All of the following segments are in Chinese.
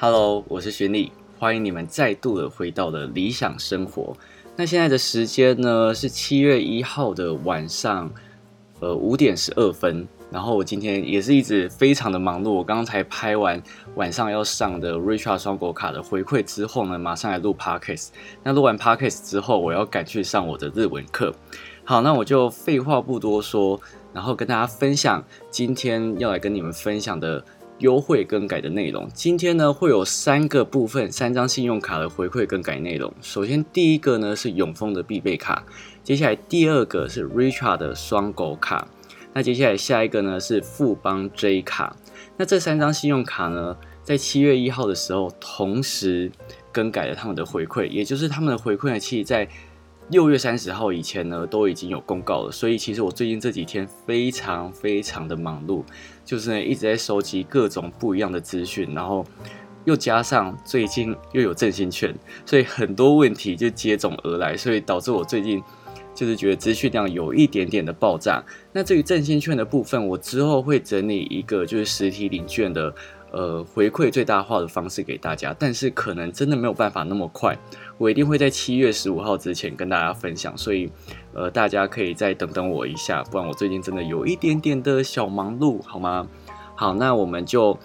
Hello，我是徐丽，欢迎你们再度的回到了理想生活。那现在的时间呢是七月一号的晚上，呃五点十二分。然后我今天也是一直非常的忙碌，我刚刚才拍完晚上要上的 Richard 双国卡的回馈之后呢，马上来录 Podcast。那录完 Podcast 之后，我要赶去上我的日文课。好，那我就废话不多说，然后跟大家分享今天要来跟你们分享的优惠更改的内容。今天呢会有三个部分，三张信用卡的回馈更改内容。首先第一个呢是永丰的必备卡，接下来第二个是 Richard 的双狗卡。那接下来下一个呢是富邦 J 卡，那这三张信用卡呢，在七月一号的时候同时更改了他们的回馈，也就是他们的回馈呢，其实在六月三十号以前呢都已经有公告了。所以其实我最近这几天非常非常的忙碌，就是一直在收集各种不一样的资讯，然后又加上最近又有振兴券，所以很多问题就接踵而来，所以导致我最近。就是觉得资讯量有一点点的爆炸。那至于振兴券的部分，我之后会整理一个就是实体领券的呃回馈最大化的方式给大家，但是可能真的没有办法那么快，我一定会在七月十五号之前跟大家分享，所以呃大家可以再等等我一下，不然我最近真的有一点点的小忙碌，好吗？好，那我们就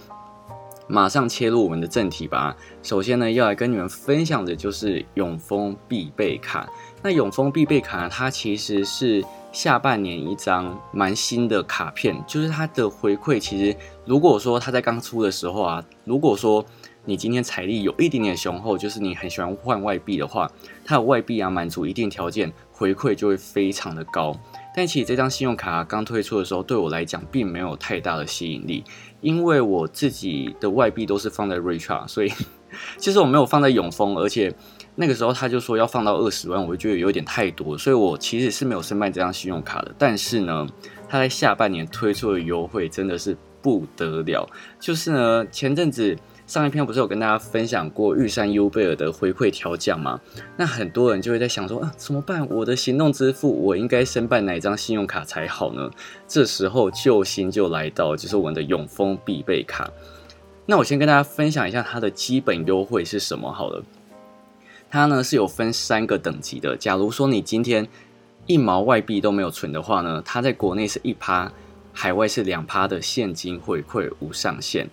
马上切入我们的正题吧。首先呢，要来跟你们分享的就是永丰必备卡。那永丰必备卡，它其实是下半年一张蛮新的卡片，就是它的回馈。其实如果说它在刚出的时候啊，如果说你今天财力有一点点雄厚，就是你很喜欢换外币的话，它的外币啊满足一定条件，回馈就会非常的高。但其实这张信用卡刚推出的时候，对我来讲并没有太大的吸引力，因为我自己的外币都是放在 Richard，所以其实我没有放在永丰，而且。那个时候他就说要放到二十万，我就觉得有点太多，所以我其实是没有申办这张信用卡的。但是呢，他在下半年推出的优惠真的是不得了。就是呢，前阵子上一篇不是有跟大家分享过玉山优贝尔的回馈调降吗？那很多人就会在想说啊，怎么办？我的行动支付我应该申办哪张信用卡才好呢？这时候救星就来到，就是我们的永丰必备卡。那我先跟大家分享一下它的基本优惠是什么好了。它呢是有分三个等级的。假如说你今天一毛外币都没有存的话呢，它在国内是一趴，海外是两趴的现金回馈无上限。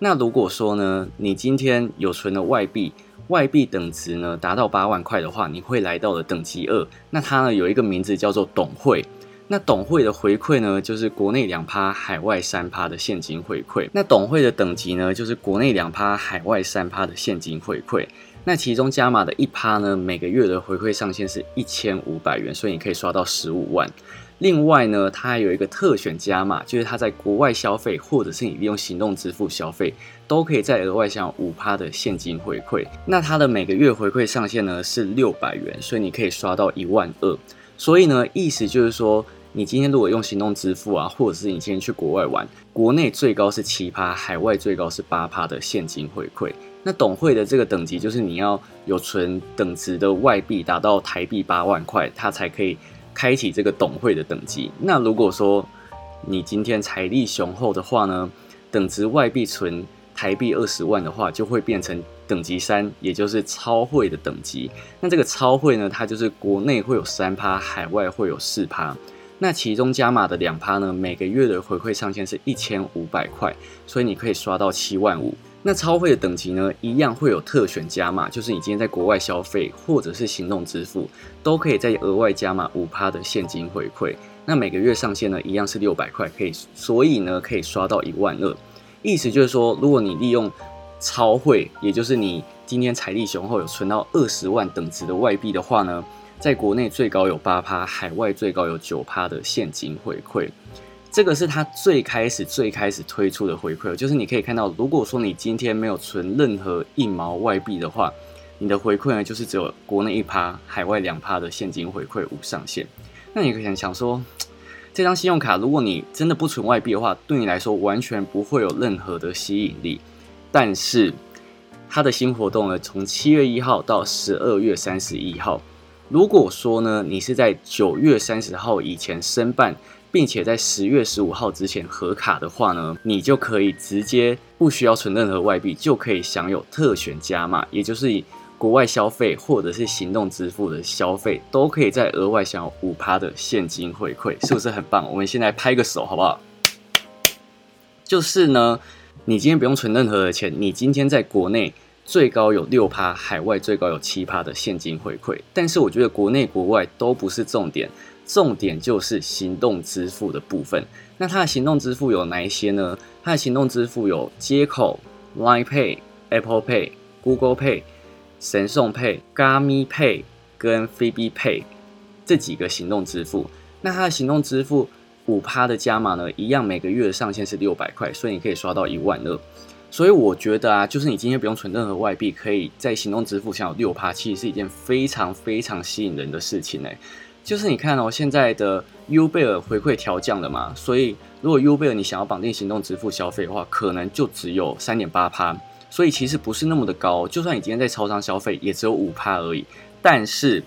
那如果说呢，你今天有存的外币，外币等值呢达到八万块的话，你会来到了等级二。那它呢有一个名字叫做董会。那董会的回馈呢，就是国内两趴，海外三趴的现金回馈。那董会的等级呢，就是国内两趴，海外三趴的现金回馈。那其中加码的一趴呢，每个月的回馈上限是一千五百元，所以你可以刷到十五万。另外呢，它还有一个特选加码，就是它在国外消费，或者是你利用行动支付消费，都可以再额外享有五趴的现金回馈。那它的每个月回馈上限呢是六百元，所以你可以刷到一万二。所以呢，意思就是说，你今天如果用行动支付啊，或者是你今天去国外玩，国内最高是七趴，海外最高是八趴的现金回馈。那董会的这个等级，就是你要有存等值的外币达到台币八万块，它才可以开启这个董会的等级。那如果说你今天财力雄厚的话呢，等值外币存台币二十万的话，就会变成等级三，也就是超会的等级。那这个超会呢，它就是国内会有三趴，海外会有四趴。那其中加码的两趴呢，每个月的回馈上限是一千五百块，所以你可以刷到七万五。那超会的等级呢，一样会有特选加码，就是你今天在国外消费或者是行动支付，都可以再额外加码五趴的现金回馈。那每个月上限呢，一样是六百块，可以，所以呢，可以刷到一万二。意思就是说，如果你利用超会，也就是你今天财力雄厚，有存到二十万等值的外币的话呢，在国内最高有八趴，海外最高有九趴的现金回馈。这个是他最开始最开始推出的回馈，就是你可以看到，如果说你今天没有存任何一毛外币的话，你的回馈呢就是只有国内一趴，海外两趴的现金回馈无上限。那你可以想说，这张信用卡如果你真的不存外币的话，对你来说完全不会有任何的吸引力。但是它的新活动呢，从七月一号到十二月三十一号，如果说呢你是在九月三十号以前申办。并且在十月十五号之前核卡的话呢，你就可以直接不需要存任何外币，就可以享有特选加码，也就是以国外消费或者是行动支付的消费，都可以在额外享有五趴的现金回馈，是不是很棒？我们现在拍个手好不好？就是呢，你今天不用存任何的钱，你今天在国内最高有六趴，海外最高有七趴的现金回馈。但是我觉得国内国外都不是重点。重点就是行动支付的部分。那它的行动支付有哪一些呢？它的行动支付有接口、Line Pay、Apple Pay、Google Pay、神送 Pay、Gami Pay 跟 Phoebe Pay 这几个行动支付。那它的行动支付五趴的加码呢，一样每个月上限是六百块，所以你可以刷到一万二。所以我觉得啊，就是你今天不用存任何外币，可以在行动支付享有六趴，其实是一件非常非常吸引人的事情哎。就是你看哦，现在的 U 贝尔回馈调降了嘛，所以如果 U 贝尔你想要绑定行动支付消费的话，可能就只有三点八趴，所以其实不是那么的高。就算你今天在超商消费，也只有五趴而已。但是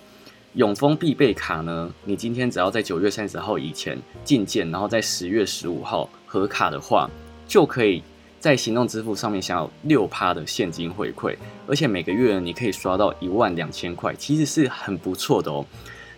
永丰必备卡呢，你今天只要在九月三十号以前进件，然后在十月十五号核卡的话，就可以在行动支付上面享有六趴的现金回馈，而且每个月你可以刷到一万两千块，其实是很不错的哦。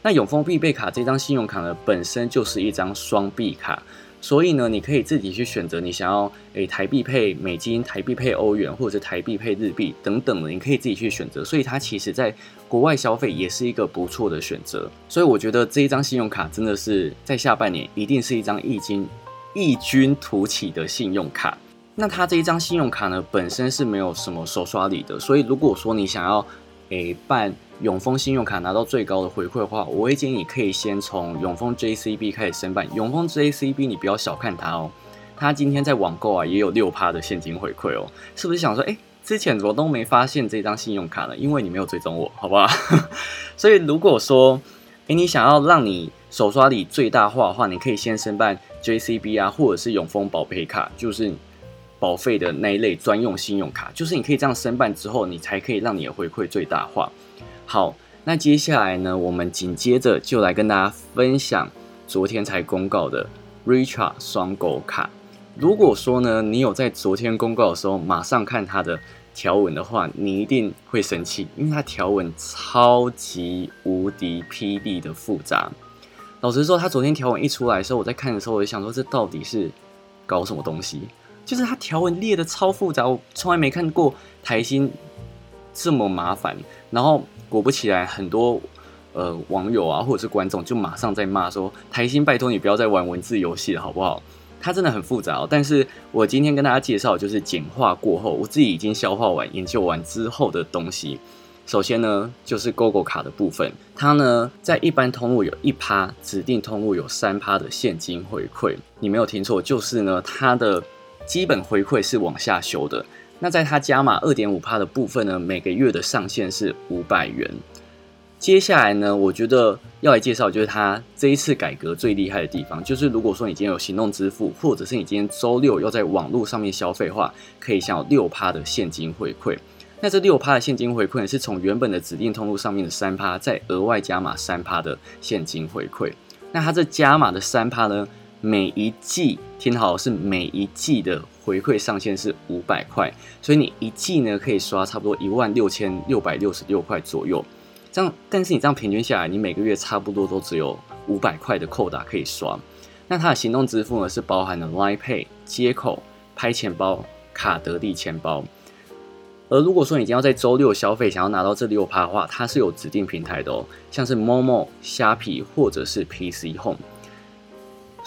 那永丰必备卡这张信用卡呢，本身就是一张双币卡，所以呢，你可以自己去选择你想要诶台币配美金、台币配欧元，或者台币配日币等等的，你可以自己去选择。所以它其实在国外消费也是一个不错的选择。所以我觉得这一张信用卡真的是在下半年一定是一张异军异军突起的信用卡。那它这一张信用卡呢，本身是没有什么手刷礼的，所以如果说你想要诶办。永丰信用卡拿到最高的回馈的话，我会建议你可以先从永丰 JCB 开始申办。永丰 JCB 你不要小看它哦，它今天在网购啊也有六趴的现金回馈哦，是不是想说，哎，之前怎么都没发现这张信用卡呢？因为你没有追踪我，好不好？所以如果说，哎，你想要让你手刷礼最大化的话，你可以先申办 JCB 啊，或者是永丰保配卡，就是保费的那一类专用信用卡，就是你可以这样申办之后，你才可以让你的回馈最大化。好，那接下来呢，我们紧接着就来跟大家分享昨天才公告的 Richard 双狗卡。如果说呢，你有在昨天公告的时候马上看它的条文的话，你一定会生气，因为它条文超级无敌霹雳的复杂。老实说，它昨天条文一出来的时候，我在看的时候，我就想说，这到底是搞什么东西？就是它条文列的超复杂，我从来没看过台新这么麻烦，然后。果不其然，很多呃网友啊，或者是观众就马上在骂说：“台新，拜托你不要再玩文字游戏了，好不好？”它真的很复杂。但是我今天跟大家介绍，就是简化过后，我自己已经消化完、研究完之后的东西。首先呢，就是 GoGo 卡的部分，它呢在一般通路有一趴，指定通路有三趴的现金回馈。你没有听错，就是呢它的基本回馈是往下修的。那在它加码二点五帕的部分呢，每个月的上限是五百元。接下来呢，我觉得要来介绍就是它这一次改革最厉害的地方，就是如果说你今天有行动支付，或者是你今天周六要在网络上面消费的话，可以享有六趴的现金回馈。那这六趴的现金回馈是从原本的指定通路上面的三趴，再额外加码三趴的现金回馈。那它这加码的三趴呢？每一季听好是每一季的回馈上限是五百块，所以你一季呢可以刷差不多一万六千六百六十六块左右。这样，但是你这样平均下来，你每个月差不多都只有五百块的扣打可以刷。那它的行动支付呢是包含了 Line Pay 接口、拍钱包、卡得利钱包。而如果说你今天要在周六消费，想要拿到这六趴的话，它是有指定平台的哦，像是 Momo、虾皮或者是 PC Home。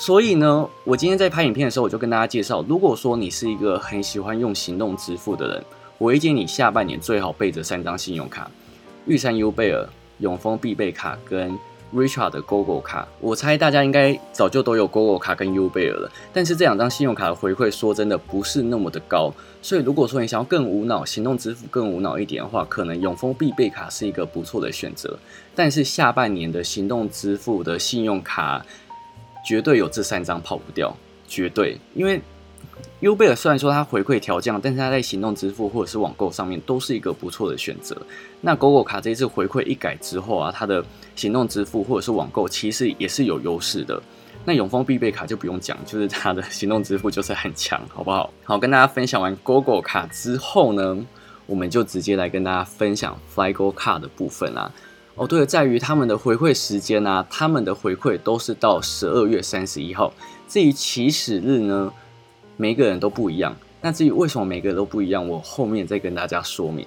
所以呢，我今天在拍影片的时候，我就跟大家介绍，如果说你是一个很喜欢用行动支付的人，我会建议你下半年最好备着三张信用卡：玉山 U 贝尔、永丰必备卡跟 Richard 的 GoGo 卡。我猜大家应该早就都有 GoGo 卡跟 U 贝尔了，但是这两张信用卡的回馈说真的不是那么的高。所以如果说你想要更无脑行动支付更无脑一点的话，可能永丰必备卡是一个不错的选择。但是下半年的行动支付的信用卡。绝对有这三张跑不掉，绝对。因为 U 贝尔虽然说它回馈调降，但是它在行动支付或者是网购上面都是一个不错的选择。那 GoGo 卡这一次回馈一改之后啊，它的行动支付或者是网购其实也是有优势的。那永丰必备卡就不用讲，就是它的行动支付就是很强，好不好？好，跟大家分享完 GoGo 卡之后呢，我们就直接来跟大家分享 FlyGo 卡的部分啦。哦，对了，在于他们的回馈时间啊，他们的回馈都是到十二月三十一号。至于起始日呢，每个人都不一样。那至于为什么每个人都不一样，我后面再跟大家说明。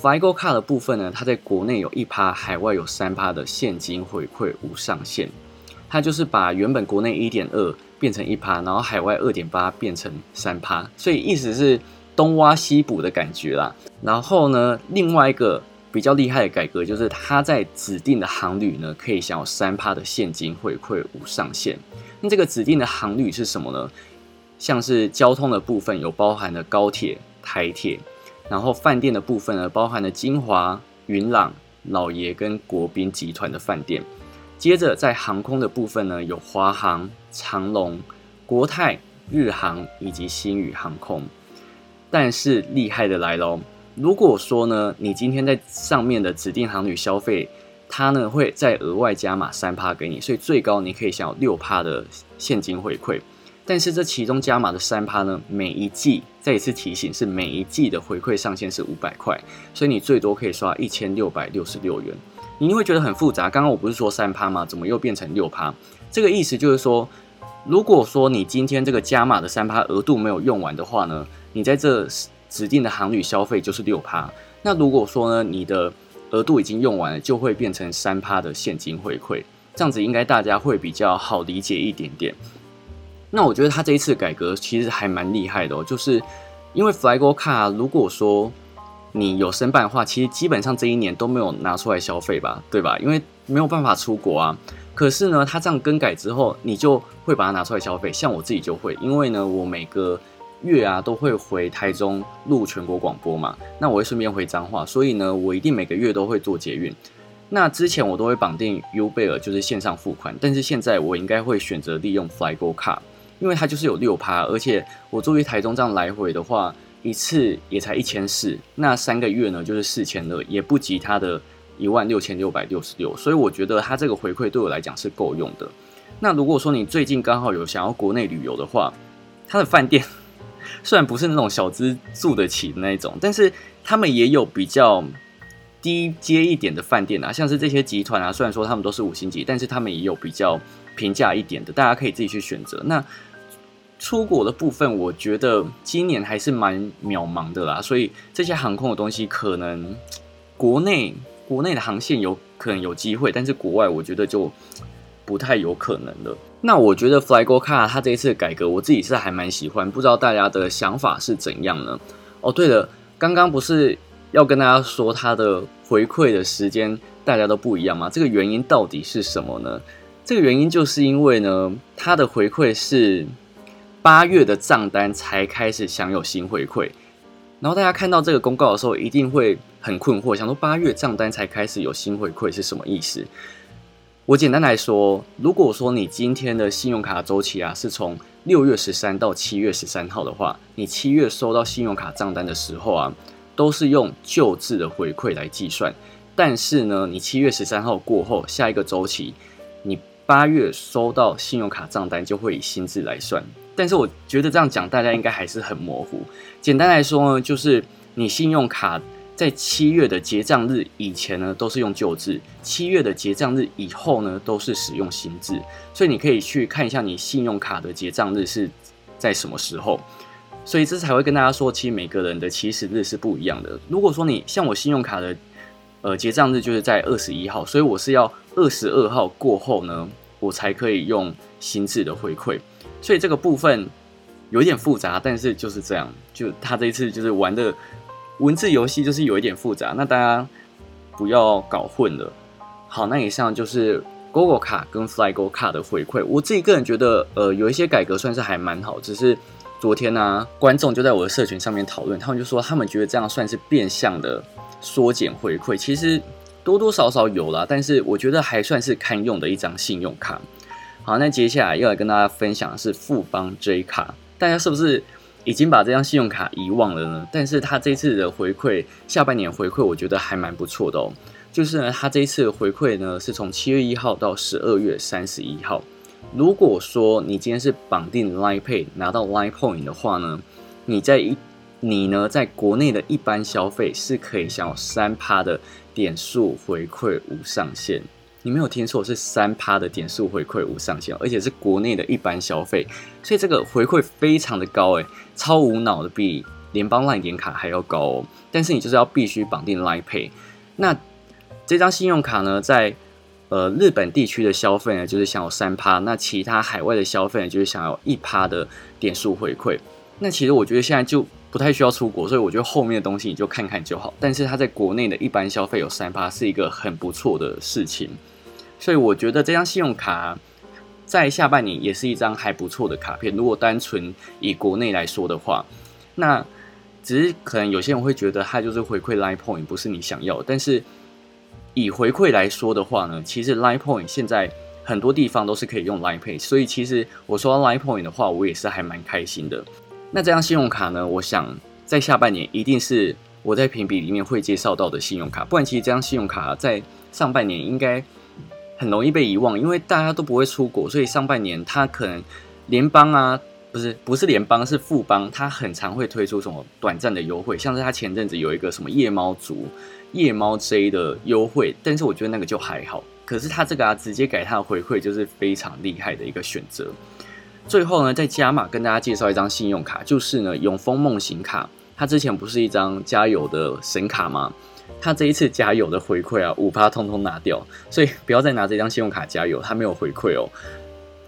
Figo 卡的部分呢，它在国内有一趴，海外有三趴的现金回馈无上限。它就是把原本国内一点二变成一趴，然后海外二点八变成三趴，所以意思是东挖西补的感觉啦。然后呢，另外一个。比较厉害的改革就是，它在指定的航旅呢，可以享有三趴的现金回馈无上限。那这个指定的航旅是什么呢？像是交通的部分有包含了高铁、台铁，然后饭店的部分呢，包含了金华、云朗、老爷跟国宾集团的饭店。接着在航空的部分呢，有华航、长龙、国泰、日航以及新宇航空。但是厉害的来喽！如果说呢，你今天在上面的指定航旅消费，它呢会再额外加码三趴给你，所以最高你可以享有六趴的现金回馈。但是这其中加码的三趴呢，每一季再一次提醒是每一季的回馈上限是五百块，所以你最多可以刷一千六百六十六元。你会觉得很复杂，刚刚我不是说三趴吗？怎么又变成六趴？这个意思就是说，如果说你今天这个加码的三趴额度没有用完的话呢，你在这。指定的航旅消费就是六趴，那如果说呢，你的额度已经用完了，就会变成三趴的现金回馈，这样子应该大家会比较好理解一点点。那我觉得他这一次改革其实还蛮厉害的哦，就是因为 FlyGo 卡，如果说你有申办的话，其实基本上这一年都没有拿出来消费吧，对吧？因为没有办法出国啊。可是呢，他这样更改之后，你就会把它拿出来消费，像我自己就会，因为呢，我每个。月啊都会回台中录全国广播嘛，那我会顺便回彰化，所以呢，我一定每个月都会做捷运。那之前我都会绑定 U 贝尔，就是线上付款，但是现在我应该会选择利用 FlyGo 卡，因为它就是有六趴，而且我作为台中这样来回的话，一次也才一千四，那三个月呢就是四千二，也不及它的一万六千六百六十六，所以我觉得它这个回馈对我来讲是够用的。那如果说你最近刚好有想要国内旅游的话，它的饭店。虽然不是那种小资住得起的那一种，但是他们也有比较低阶一点的饭店啊，像是这些集团啊，虽然说他们都是五星级，但是他们也有比较平价一点的，大家可以自己去选择。那出国的部分，我觉得今年还是蛮渺茫的啦，所以这些航空的东西，可能国内国内的航线有可能有机会，但是国外我觉得就不太有可能了。那我觉得 Flygo Car 它这一次改革，我自己是还蛮喜欢，不知道大家的想法是怎样呢？哦，对了，刚刚不是要跟大家说它的回馈的时间大家都不一样吗？这个原因到底是什么呢？这个原因就是因为呢，它的回馈是八月的账单才开始享有新回馈，然后大家看到这个公告的时候，一定会很困惑，想说八月账单才开始有新回馈是什么意思？我简单来说，如果说你今天的信用卡周期啊是从六月十三到七月十三号的话，你七月收到信用卡账单的时候啊，都是用旧制的回馈来计算。但是呢，你七月十三号过后，下一个周期，你八月收到信用卡账单就会以新制来算。但是我觉得这样讲，大家应该还是很模糊。简单来说呢，就是你信用卡。在七月的结账日以前呢，都是用旧制；七月的结账日以后呢，都是使用新制。所以你可以去看一下你信用卡的结账日是在什么时候。所以这才会跟大家说，其实每个人的起始日是不一样的。如果说你像我信用卡的呃结账日就是在二十一号，所以我是要二十二号过后呢，我才可以用新制的回馈。所以这个部分有点复杂，但是就是这样，就他这一次就是玩的。文字游戏就是有一点复杂，那大家不要搞混了。好，那以上就是 Google 卡跟 FlyGo 卡的回馈。我自己个人觉得，呃，有一些改革算是还蛮好。只是昨天呢，观众就在我的社群上面讨论，他们就说他们觉得这样算是变相的缩减回馈。其实多多少少有啦，但是我觉得还算是堪用的一张信用卡。好，那接下来要来跟大家分享的是富邦 J 卡，大家是不是？已经把这张信用卡遗忘了呢，但是他这次的回馈，下半年回馈我觉得还蛮不错的哦。就是呢，他这一次的回馈呢，是从七月一号到十二月三十一号，如果说你今天是绑定 Line Pay 拿到 Line Point 的话呢，你在一你呢在国内的一般消费是可以享有三趴的点数回馈无上限。你没有听错，是三趴的点数回馈无上限，而且是国内的一般消费，所以这个回馈非常的高诶，超无脑的，比联邦 Line 点卡还要高哦。但是你就是要必须绑定 Line Pay。那这张信用卡呢，在呃日本地区的消费呢，就是享有三趴；那其他海外的消费呢，就是享有一趴的点数回馈。那其实我觉得现在就不太需要出国，所以我觉得后面的东西你就看看就好。但是它在国内的一般消费有三趴，是一个很不错的事情。所以我觉得这张信用卡在下半年也是一张还不错的卡片。如果单纯以国内来说的话，那只是可能有些人会觉得它就是回馈 Line Point 不是你想要。但是以回馈来说的话呢，其实 Line Point 现在很多地方都是可以用 Line Pay。所以其实我说 Line Point 的话，我也是还蛮开心的。那这张信用卡呢，我想在下半年一定是我在评比里面会介绍到的信用卡。不然其实这张信用卡在上半年应该。很容易被遗忘，因为大家都不会出国，所以上半年它可能联邦啊，不是不是联邦是富邦，它很常会推出什么短暂的优惠，像是它前阵子有一个什么夜猫族、夜猫 J 的优惠，但是我觉得那个就还好。可是它这个啊，直接给它的回馈就是非常厉害的一个选择。最后呢，再加码跟大家介绍一张信用卡，就是呢永丰梦行卡，它之前不是一张加油的神卡吗？他这一次加油的回馈啊，五趴通通拿掉，所以不要再拿这张信用卡加油，它没有回馈哦，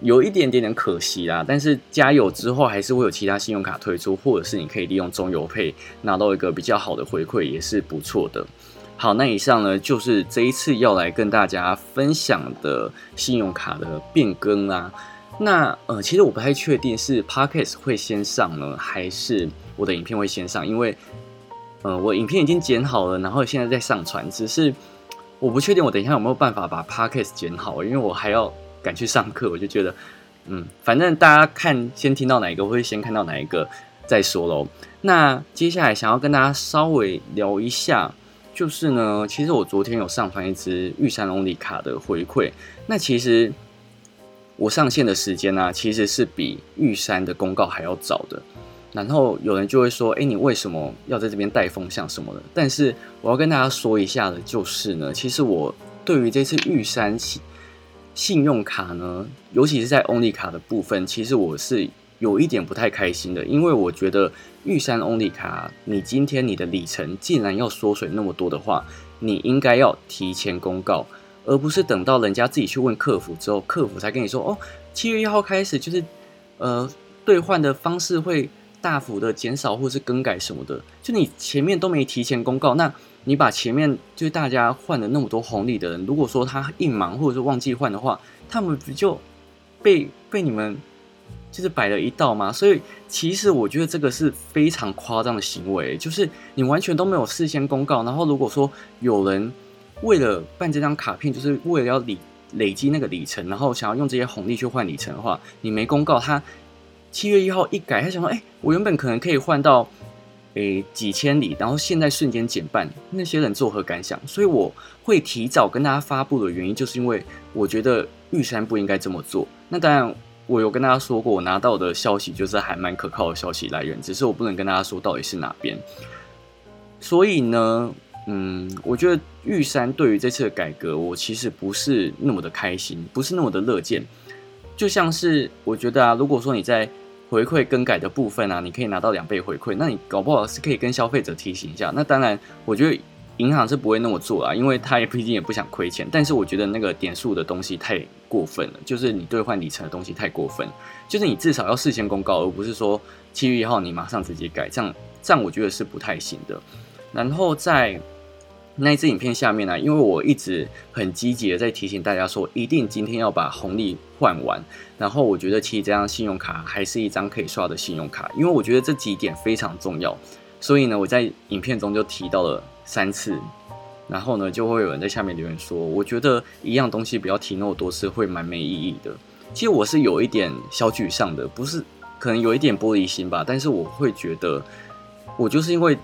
有一点点点可惜啦。但是加油之后还是会有其他信用卡推出，或者是你可以利用中油配拿到一个比较好的回馈，也是不错的。好，那以上呢就是这一次要来跟大家分享的信用卡的变更啊。那呃，其实我不太确定是 Podcast 会先上呢，还是我的影片会先上，因为。嗯，我影片已经剪好了，然后现在在上传，只是我不确定我等一下有没有办法把 podcast 剪好，因为我还要赶去上课。我就觉得，嗯，反正大家看先听到哪一个，会先看到哪一个再说喽。那接下来想要跟大家稍微聊一下，就是呢，其实我昨天有上传一支玉山龙里卡的回馈，那其实我上线的时间呢，其实是比玉山的公告还要早的。然后有人就会说：“哎，你为什么要在这边带风向什么的？”但是我要跟大家说一下的，就是呢，其实我对于这次玉山信信用卡呢，尤其是在 Only 卡的部分，其实我是有一点不太开心的，因为我觉得玉山 Only 卡，你今天你的里程竟然要缩水那么多的话，你应该要提前公告，而不是等到人家自己去问客服之后，客服才跟你说：“哦，七月一号开始就是呃兑换的方式会。”大幅的减少或是更改什么的，就你前面都没提前公告，那你把前面就是大家换了那么多红利的人，如果说他硬忙或者是忘记换的话，他们不就被被你们就是摆了一道吗？所以其实我觉得这个是非常夸张的行为，就是你完全都没有事先公告，然后如果说有人为了办这张卡片，就是为了要累累积那个里程，然后想要用这些红利去换里程的话，你没公告他。七月一号一改，他想说：“哎，我原本可能可以换到，诶几千里，然后现在瞬间减半，那些人作何感想？”所以我会提早跟大家发布的原因，就是因为我觉得玉山不应该这么做。那当然，我有跟大家说过，我拿到的消息就是还蛮可靠的消息来源，只是我不能跟大家说到底是哪边。所以呢，嗯，我觉得玉山对于这次的改革，我其实不是那么的开心，不是那么的乐见。就像是我觉得啊，如果说你在回馈更改的部分啊，你可以拿到两倍回馈，那你搞不好是可以跟消费者提醒一下。那当然，我觉得银行是不会那么做啊，因为他也毕竟也不想亏钱。但是我觉得那个点数的东西太过分了，就是你兑换里程的东西太过分，就是你至少要事先公告，而不是说七月一号你马上直接改，这样这样我觉得是不太行的。然后在那一支影片下面呢，因为我一直很积极的在提醒大家说，一定今天要把红利换完。然后我觉得其实这张信用卡还是一张可以刷的信用卡，因为我觉得这几点非常重要。所以呢，我在影片中就提到了三次。然后呢，就会有人在下面留言说，我觉得一样东西不要提那么多次，会蛮没意义的。其实我是有一点小沮丧的，不是可能有一点玻璃心吧，但是我会觉得，我就是因为。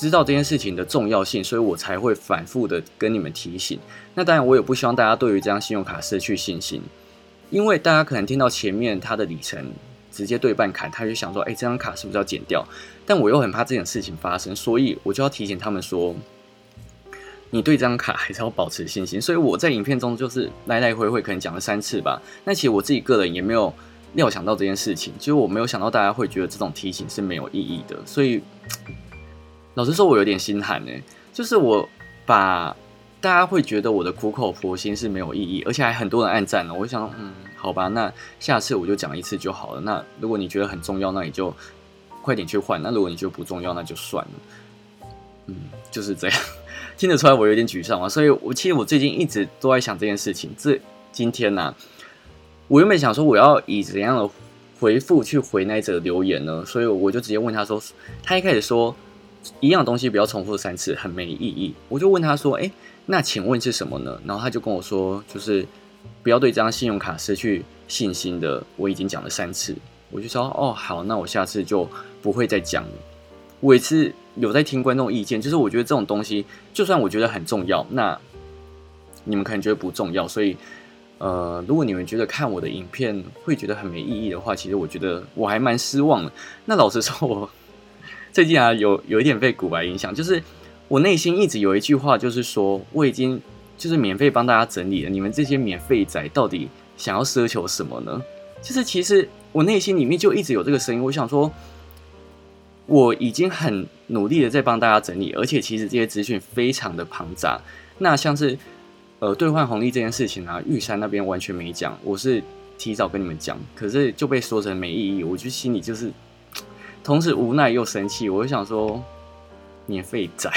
知道这件事情的重要性，所以我才会反复的跟你们提醒。那当然，我也不希望大家对于这张信用卡失去信心。因为大家可能听到前面它的里程直接对半砍，他就想说，哎，这张卡是不是要剪掉？但我又很怕这件事情发生，所以我就要提醒他们说，你对这张卡还是要保持信心。所以我在影片中就是来来回回可能讲了三次吧。那其实我自己个人也没有料想到这件事情，就是我没有想到大家会觉得这种提醒是没有意义的。所以老实说，我有点心寒呢，就是我把。大家会觉得我的苦口婆心是没有意义，而且还很多人暗赞了。我想，嗯，好吧，那下次我就讲一次就好了。那如果你觉得很重要，那你就快点去换。那如果你觉得不重要，那就算了。嗯，就是这样。听得出来我有点沮丧啊。所以我其实我最近一直都在想这件事情。这今天呢，我原本想说我要以怎样的回复去回那则留言呢？所以我就直接问他说，他一开始说一样东西不要重复三次，很没意义。我就问他说，哎。那请问是什么呢？然后他就跟我说，就是不要对这张信用卡失去信心的。我已经讲了三次，我就说哦好，那我下次就不会再讲了。我也是有在听观众意见，就是我觉得这种东西，就算我觉得很重要，那你们可能觉得不重要。所以，呃，如果你们觉得看我的影片会觉得很没意义的话，其实我觉得我还蛮失望的。那老实说，我最近啊有有一点被古白影响，就是。我内心一直有一句话，就是说我已经就是免费帮大家整理了，你们这些免费仔到底想要奢求什么呢？就是其实我内心里面就一直有这个声音，我想说我已经很努力的在帮大家整理，而且其实这些资讯非常的庞杂。那像是呃兑换红利这件事情啊，玉山那边完全没讲，我是提早跟你们讲，可是就被说成没意义，我就心里就是同时无奈又生气，我就想说。免费仔，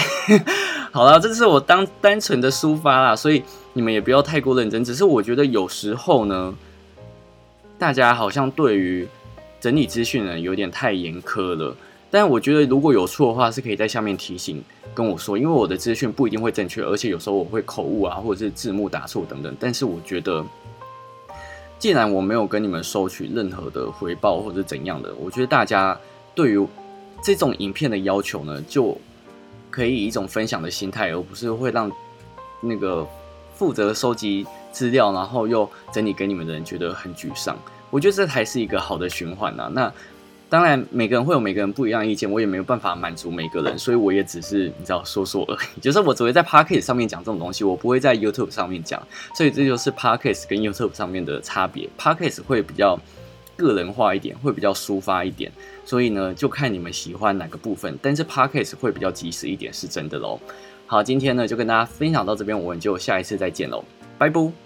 好了，这是我当单纯的抒发啦，所以你们也不要太过认真。只是我觉得有时候呢，大家好像对于整理资讯呢有点太严苛了。但我觉得如果有错的话，是可以在下面提醒跟我说，因为我的资讯不一定会正确，而且有时候我会口误啊，或者是字幕打错等等。但是我觉得，既然我没有跟你们收取任何的回报或者怎样的，我觉得大家对于这种影片的要求呢，就可以以一种分享的心态，而不是会让那个负责收集资料，然后又整理给你们的人觉得很沮丧。我觉得这才是一个好的循环呐。那当然，每个人会有每个人不一样的意见，我也没有办法满足每个人，所以我也只是你知道说说而已。就是我只会在 Podcast 上面讲这种东西，我不会在 YouTube 上面讲。所以这就是 Podcast 跟 YouTube 上面的差别。Podcast 会比较个人化一点，会比较抒发一点。所以呢，就看你们喜欢哪个部分，但是 podcast 会比较及时一点，是真的喽。好，今天呢就跟大家分享到这边，我们就下一次再见喽，拜拜。